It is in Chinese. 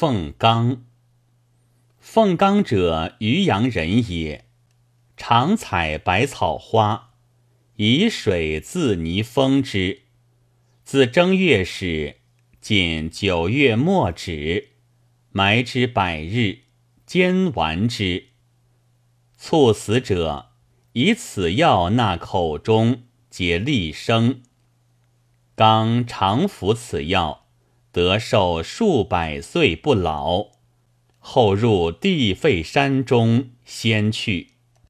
凤冈。凤冈者，渔阳人也，常采百草花，以水自泥封之。自正月始，仅九月末止，埋之百日，煎丸之。猝死者，以此药纳口中，皆利生。刚常服此药，得寿数百岁不老。后入地废山中，仙去。